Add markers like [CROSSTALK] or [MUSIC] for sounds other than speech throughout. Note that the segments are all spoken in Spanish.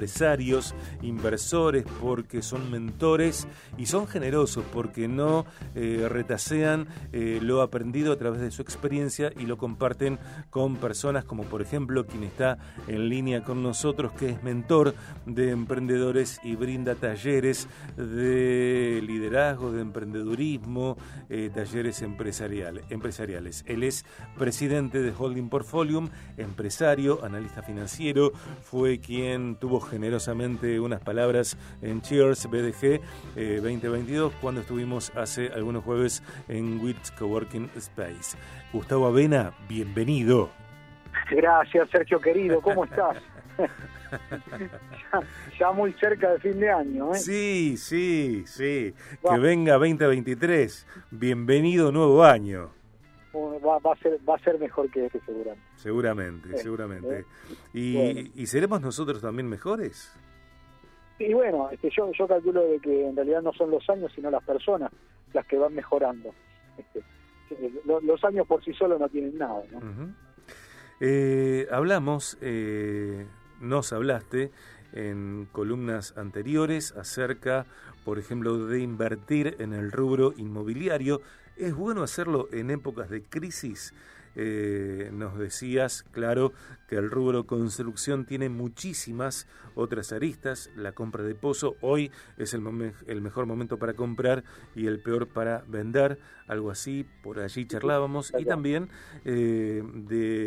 empresarios, inversores, porque son mentores y son generosos, porque no eh, retasean eh, lo aprendido a través de su experiencia y lo comparten con personas como por ejemplo quien está en línea con nosotros, que es mentor de emprendedores y brinda talleres de liderazgo, de emprendedurismo, eh, talleres empresariales. Él es presidente de Holding Portfolium, empresario, analista financiero, fue quien tuvo generosamente unas palabras en Cheers BDG 2022 cuando estuvimos hace algunos jueves en WITS Coworking Space. Gustavo Avena, bienvenido. Gracias, Sergio querido, ¿cómo estás? [LAUGHS] [LAUGHS] ya, muy cerca de fin de año, ¿eh? Sí, sí, sí. Que venga 2023. Bienvenido nuevo año. Va, a ser, va a ser mejor que este, seguramente. Seguramente, seguramente. ¿Y, ¿Y seremos nosotros también mejores? Y bueno, este, yo, yo calculo de que en realidad no son los años, sino las personas las que van mejorando. Este, los años por sí solos no tienen nada. ¿no? Eh, hablamos, eh, nos hablaste en columnas anteriores acerca, por ejemplo, de invertir en el rubro inmobiliario. ¿Es bueno hacerlo en épocas de crisis? Eh, nos decías, claro, que el rubro construcción tiene muchísimas otras aristas. La compra de pozo hoy es el, mejor momento para comprar y el peor para vender. Algo así, por allí charlábamos. Y también eh, de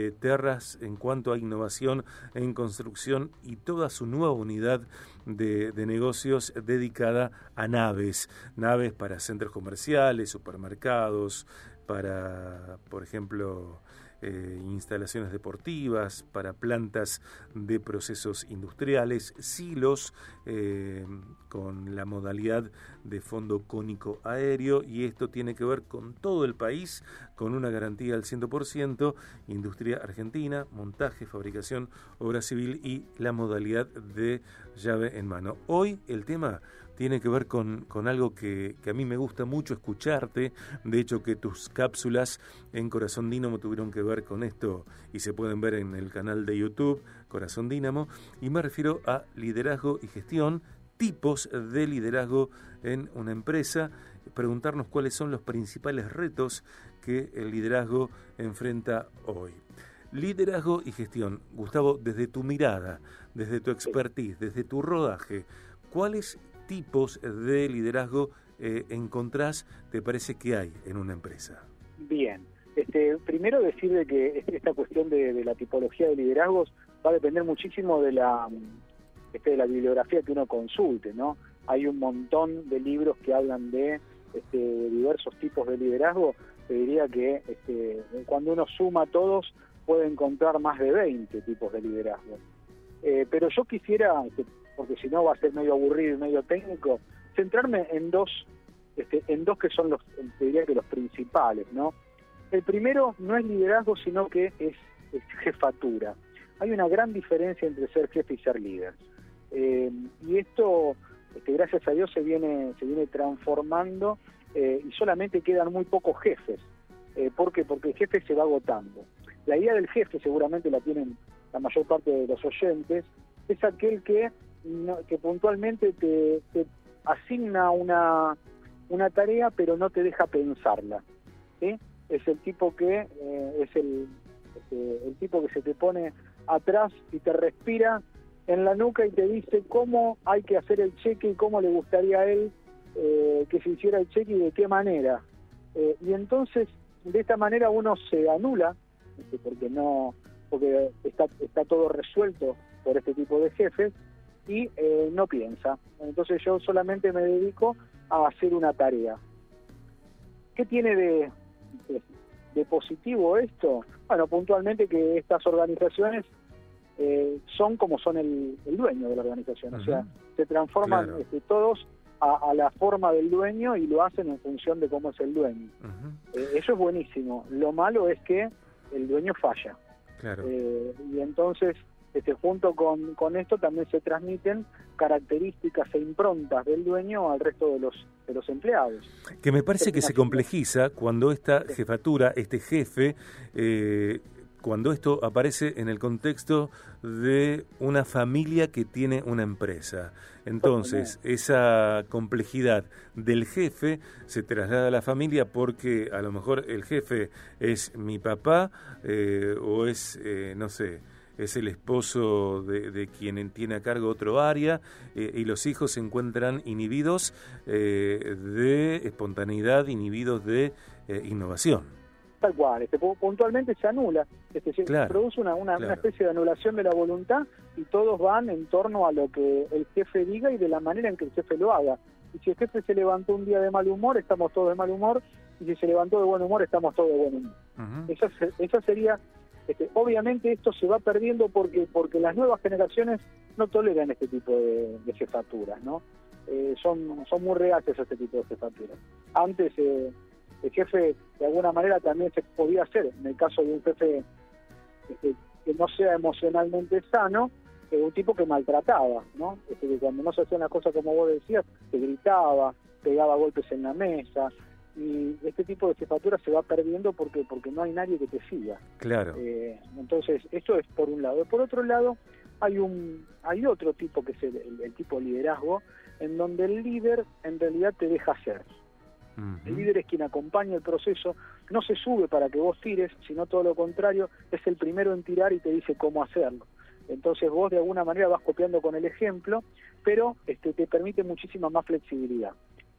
En cuanto a innovación en construcción y toda su nueva unidad de negocios dedicada a naves. Naves para centros comerciales, supermercados, para, por ejemplo, eh, instalaciones deportivas, para plantas de procesos industriales, silos eh, con la modalidad de fondo cónico aéreo y esto tiene que ver con todo el país con una garantía al 100%, industria argentina, montaje, fabricación, obra civil y la modalidad de llave en mano. Hoy el tema tiene que ver con, con algo que, que, a mí me gusta mucho escucharte. De hecho, que tus cápsulas en Corazón Dínamo tuvieron que ver con esto y se pueden ver en el canal de YouTube Corazón Dínamo. Y me refiero a liderazgo y gestión, tipos de liderazgo en una empresa. Preguntarnos cuáles son los principales retos que el liderazgo enfrenta hoy. Liderazgo y gestión. Gustavo, desde tu mirada, desde tu expertise, desde tu rodaje, ¿cuáles tipos de liderazgo eh, encontrás, te parece que hay en una empresa? Bien, este, primero decir de que esta cuestión de, la tipología de liderazgos va a depender muchísimo de la, este, de la bibliografía que uno consulte, ¿no? Hay un montón de libros que hablan de, este, diversos tipos de liderazgo. Te diría que este, cuando uno suma todos puede encontrar más de 20 tipos de liderazgo. Eh, pero yo quisiera este, porque si no va a ser medio aburrido y medio técnico, centrarme en dos, este, en dos que son los, diría que los principales, ¿no? El primero no es liderazgo, sino que es, jefatura. Hay una gran diferencia entre ser jefe y ser líder. Eh, y esto, este, gracias a Dios, se viene, se viene transformando eh, y solamente quedan muy pocos jefes. Eh, ¿Por qué? Porque el jefe se va agotando. La idea del jefe seguramente la tienen la mayor parte de los oyentes, es aquel que que puntualmente te, asigna una, una tarea pero no te deja pensarla. Es el tipo que eh, es el, este, el tipo que se te pone atrás y te respira en la nuca y te dice cómo hay que hacer el cheque y cómo le gustaría a él eh, que se hiciera el cheque y de qué manera. Eh, y entonces, de esta manera uno se anula, este, porque no porque está, está todo resuelto por este tipo de jefes, y eh, no piensa. Entonces yo solamente me dedico a hacer una tarea. ¿Qué tiene de, de, positivo esto? Bueno, puntualmente que estas organizaciones eh, son como son el, dueño de la organización, o sea, se transforman este, todos a, la forma del dueño y lo hacen en función de cómo es el dueño. Eh, eso es buenísimo. Lo malo es que el dueño falla. y entonces este, junto con, con esto también se transmiten características e improntas del dueño al resto de los, de los empleados. Que me parece que se complejiza cuando esta jefatura, este jefe, eh, cuando esto aparece en el contexto de una familia que tiene una empresa. Entonces, esa complejidad del jefe se traslada a la familia porque a lo mejor el jefe es mi papá eh, o es, eh, no sé, es el esposo de, quien tiene a cargo otro área eh, y los hijos se encuentran inhibidos de espontaneidad, inhibidos de innovación tal cual, este, puntualmente se anula, este, se produce una, una, especie de anulación de la voluntad y todos van en torno a lo que el jefe diga y de la manera en que el jefe lo haga. Y si el jefe se levantó un día de mal humor, estamos todos de mal humor, y si se levantó de buen humor, estamos todos de buen humor. eso, sería, este, obviamente esto se va perdiendo porque porque las nuevas generaciones no toleran este tipo de, jefaturas, ¿no? Eh, son, son muy reacias a este tipo de jefaturas. Antes... Eh, el jefe de alguna manera también se podía hacer. En el caso de un jefe este, que no sea emocionalmente sano, es un tipo que maltrataba, ¿no? Este, que cuando no se hacían las cosas como vos decías, te gritaba, pegaba golpes en la mesa, y este tipo de jefatura se va perdiendo porque porque no hay nadie que te siga. Claro. Eh, entonces, eso es por un lado. Por otro lado, hay un hay otro tipo que es el, el tipo liderazgo, en donde el líder en realidad te deja ser. El líder es quien acompaña el proceso, no se sube para que vos tires, sino todo lo contrario, es el primero en tirar y te dice cómo hacerlo. Entonces vos de alguna manera vas copiando con el ejemplo, pero este, te permite muchísima más flexibilidad.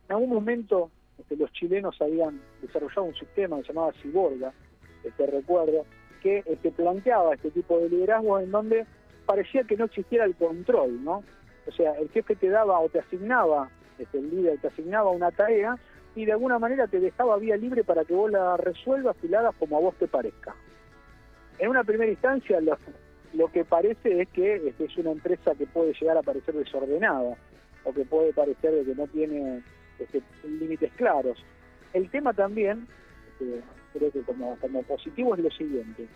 En algún momento este, los chilenos habían desarrollado un sistema que se llamaba Ciborga, este, recuerdo, que este, planteaba este tipo de liderazgo en donde parecía que no existiera el control, ¿no? O sea, el jefe te daba o te asignaba, este, el líder te asignaba una tarea y de alguna manera te dejaba vía libre para que vos la resuelvas y como a vos te parezca. En una primera instancia lo, que parece es que este, es una empresa que puede llegar a parecer desordenada o que puede parecer que no tiene este, límites claros. El tema también, este, creo que como, como positivo es lo siguiente,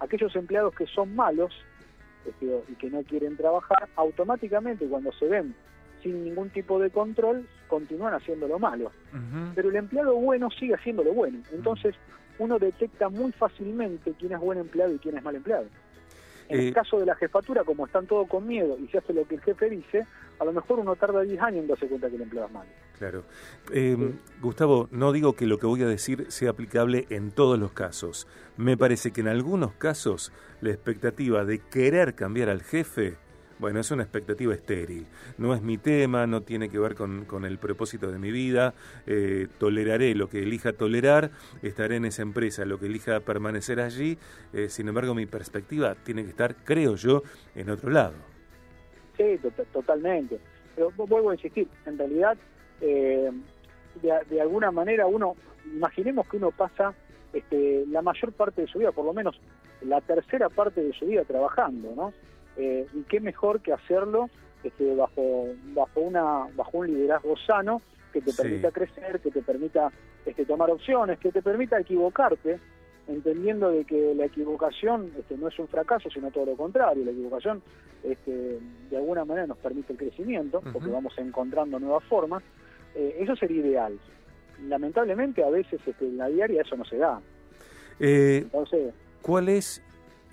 aquellos empleados que son malos este, y que no quieren trabajar, automáticamente cuando se ven sin ningún tipo de control, continúan haciendo lo malo. Pero el empleado bueno sigue haciendo lo bueno. Entonces, uno detecta muy fácilmente quién es buen empleado y quién es mal empleado. En el eh, caso de la jefatura, como están todos con miedo y se hace lo que el jefe dice, a lo mejor uno tarda 10 años en darse cuenta que el empleado es malo. Claro. Eh, Gustavo, no digo que lo que voy a decir sea aplicable en todos los casos. Me parece que en algunos casos la expectativa de querer cambiar al jefe bueno, es una expectativa estéril. No es mi tema, no tiene que ver con, el propósito de mi vida. Eh, toleraré lo que elija tolerar, estaré en esa empresa, lo que elija permanecer allí. Eh, sin embargo, mi perspectiva tiene que estar, creo yo, en otro lado. Sí, totalmente. Pero vuelvo a insistir, en realidad, eh, de, alguna manera uno, imaginemos que uno pasa este, la mayor parte de su vida, por lo menos la tercera parte de su vida trabajando, ¿no? Eh, y qué mejor que hacerlo este, bajo bajo una bajo un liderazgo sano que te permita crecer, que te permita este, tomar opciones, que te permita equivocarte, entendiendo de que la equivocación este, no es un fracaso, sino todo lo contrario. La equivocación este, de alguna manera nos permite el crecimiento, porque vamos encontrando nuevas formas. Eh, eso sería ideal. Lamentablemente a veces este, en la diaria eso no se da. Eh, Entonces, ¿Cuál es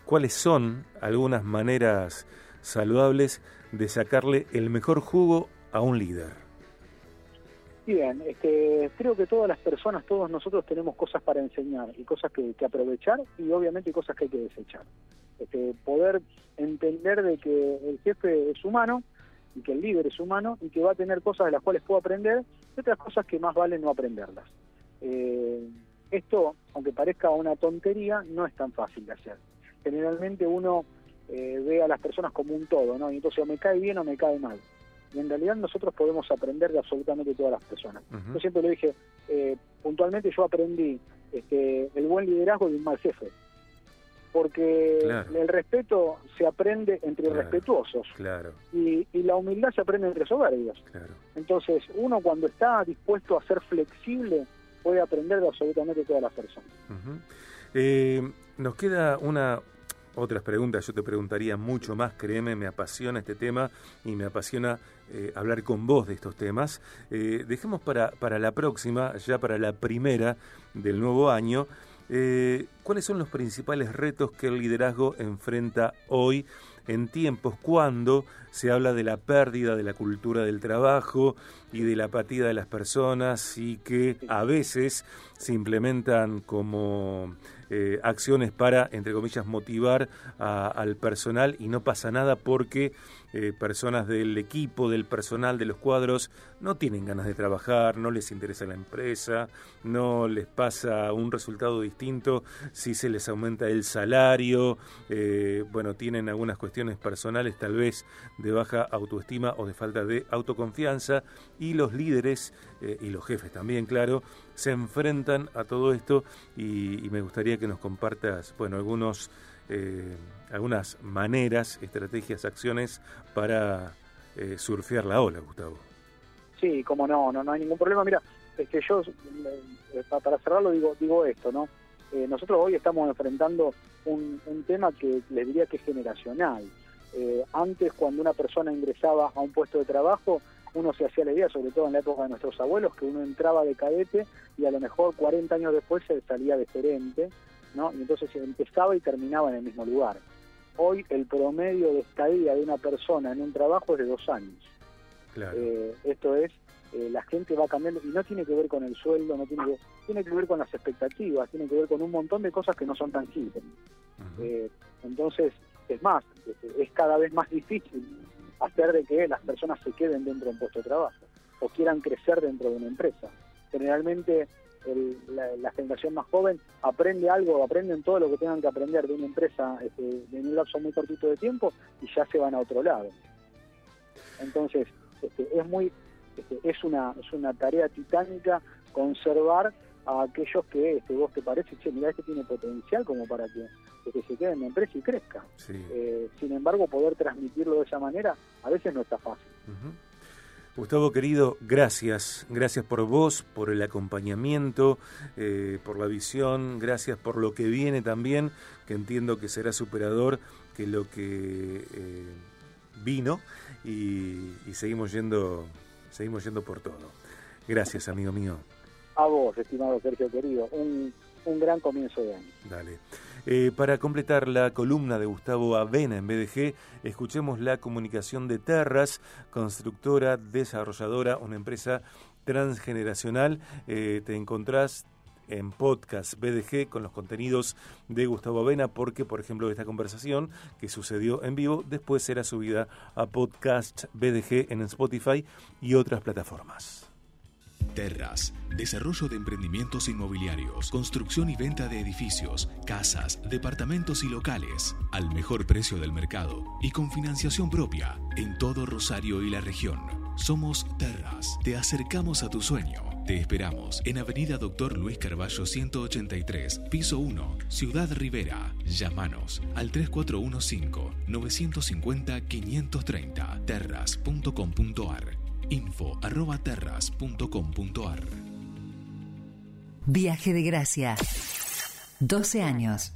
cuáles son algunas maneras saludables de sacarle el mejor jugo a un líder. Bien, este, creo que todas las personas, todos nosotros tenemos cosas para enseñar y cosas que, aprovechar y obviamente cosas que hay que desechar. Este, poder entender de que el jefe es humano y que el líder es humano y que va a tener cosas de las cuales puedo aprender y otras cosas que más vale no aprenderlas. Eh, esto, aunque parezca una tontería, no es tan fácil de hacer generalmente uno eh, ve a las personas como un todo, ¿no? Y entonces o me cae bien o me cae mal. Y en realidad nosotros podemos aprender de absolutamente todas las personas. Yo siempre le dije, eh, puntualmente yo aprendí este, el buen liderazgo de un mal jefe. Porque el respeto se aprende entre respetuosos. Claro. Y, la humildad se aprende entre soberbios. Entonces, uno cuando está dispuesto a ser flexible puede aprender de absolutamente todas las personas. eh, nos queda una otras preguntas, yo te preguntaría mucho más, créeme, me apasiona este tema y me apasiona eh, hablar con vos de estos temas. Eh, dejemos para, para la próxima, ya para la primera del nuevo año, Eh, ¿Cuáles son los principales retos que el liderazgo enfrenta hoy en tiempos cuando se habla de la pérdida de la cultura del trabajo y de la apatía de las personas y que a veces se implementan como eh, acciones para, entre comillas, motivar al personal y no pasa nada porque eh, personas del equipo, del personal, de los cuadros, no tienen ganas de trabajar, no les interesa la empresa, no les pasa un resultado distinto si se les aumenta el salario, eh, bueno, tienen algunas cuestiones personales tal vez de baja autoestima o de falta de autoconfianza. Y los líderes y los jefes también, claro, se enfrentan a todo esto y, y me gustaría que nos compartas, bueno, algunos eh, algunas maneras, estrategias, acciones para eh, surfear la ola, Gustavo. Sí, como no, no, no hay ningún problema. Mira, es que yo, eh, para cerrarlo, digo, digo esto, ¿no? nosotros hoy estamos enfrentando un, tema que les diría que es generacional. antes, cuando una persona ingresaba a un puesto de trabajo, uno se hacía la idea, sobre todo en la época de nuestros abuelos, que uno entraba de cadete y a lo mejor 40 años después se salía de gerente ¿no? Y entonces empezaba y terminaba en el mismo lugar. Hoy el promedio de estadía de una persona en un trabajo es de dos años. Eh, esto es, eh, la gente va cambiando y no tiene que ver con el sueldo, no tiene que, tiene que ver con las expectativas, tiene que ver con un montón de cosas que no son tangibles. Eh, entonces, es más, es cada vez más difícil hacer de que las personas se queden dentro de un puesto de trabajo o quieran crecer dentro de una empresa. Generalmente la, generación más joven aprende algo, aprenden todo lo que tengan que aprender de una empresa este, en un lapso muy cortito de tiempo y ya se van a otro lado. Entonces, este, es muy este, es una es una tarea titánica conservar a aquellos que este, vos te parece, che, mira, este tiene potencial como para que, se quede en la empresa y crezca. Eh, sin embargo, poder transmitirlo de esa manera a veces no está fácil. Gustavo querido, gracias. Gracias por vos, por el acompañamiento, eh, por la visión, gracias por lo que viene también, que entiendo que será superador que lo que eh, vino y, seguimos yendo, seguimos yendo por todo. Gracias, amigo mío. A vos, estimado Sergio querido, un, un gran comienzo de año. Dale. Eh, para completar la columna de Gustavo Avena en BDG, escuchemos la comunicación de Terras, constructora, desarrolladora, una empresa transgeneracional. Eh, te encontrás en podcast BDG con los contenidos de Gustavo Avena porque, por ejemplo, esta conversación que sucedió en vivo después será subida a podcast BDG en Spotify y otras plataformas. Terras, desarrollo de emprendimientos inmobiliarios, construcción y venta de edificios, casas, departamentos y locales, al mejor precio del mercado y con financiación propia en todo Rosario y la región. Somos Terras, te acercamos a tu sueño. Te esperamos en Avenida Doctor Luis Carballo 183, piso 1, Ciudad Rivera. Llámanos al 3415-950-530 terras.com.ar info.terras.com.ar Viaje de Gracia. 12 años.